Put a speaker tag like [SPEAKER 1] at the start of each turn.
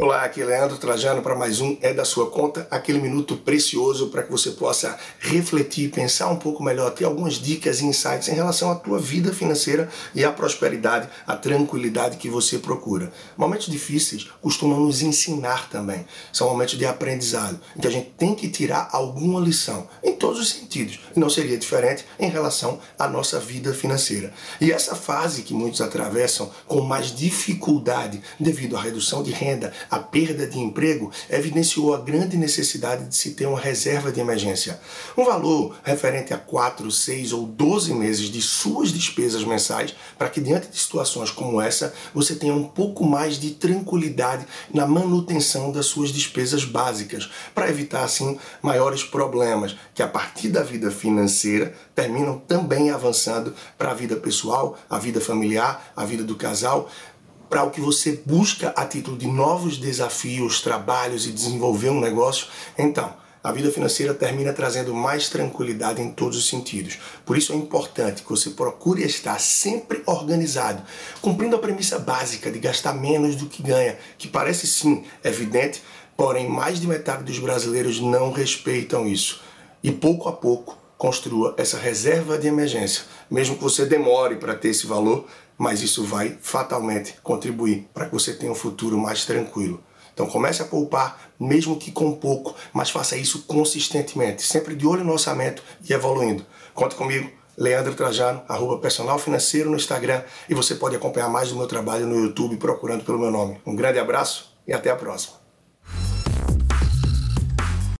[SPEAKER 1] Olá, aqui é Leandro Trajano para mais um É da Sua Conta, aquele minuto precioso para que você possa refletir, pensar um pouco melhor, ter algumas dicas e insights em relação à tua vida financeira e à prosperidade, à tranquilidade que você procura. Momentos difíceis costumam nos ensinar também. São momentos de aprendizado, que a gente tem que tirar alguma lição, todos os sentidos. Não seria diferente em relação à nossa vida financeira. E essa fase que muitos atravessam com mais dificuldade devido à redução de renda, a perda de emprego evidenciou a grande necessidade de se ter uma reserva de emergência. Um valor referente a 4, 6 ou 12 meses de suas despesas mensais, para que diante de situações como essa, você tenha um pouco mais de tranquilidade na manutenção das suas despesas básicas, para evitar assim maiores problemas que a partir da vida financeira terminam também avançando para a vida pessoal, a vida familiar, a vida do casal, para o que você busca a título de novos desafios, trabalhos e desenvolver um negócio, então a vida financeira termina trazendo mais tranquilidade em todos os sentidos. Por isso é importante que você procure estar sempre organizado, cumprindo a premissa básica de gastar menos do que ganha, que parece sim evidente, porém mais de metade dos brasileiros não respeitam isso. E pouco a pouco construa essa reserva de emergência, mesmo que você demore para ter esse valor, mas isso vai fatalmente contribuir para que você tenha um futuro mais tranquilo. Então comece a poupar, mesmo que com pouco, mas faça isso consistentemente, sempre de olho no orçamento e evoluindo. Conte comigo, Leandro Trajano, arroba personal financeiro no Instagram e você pode acompanhar mais do meu trabalho no YouTube procurando pelo meu nome. Um grande abraço e até a próxima.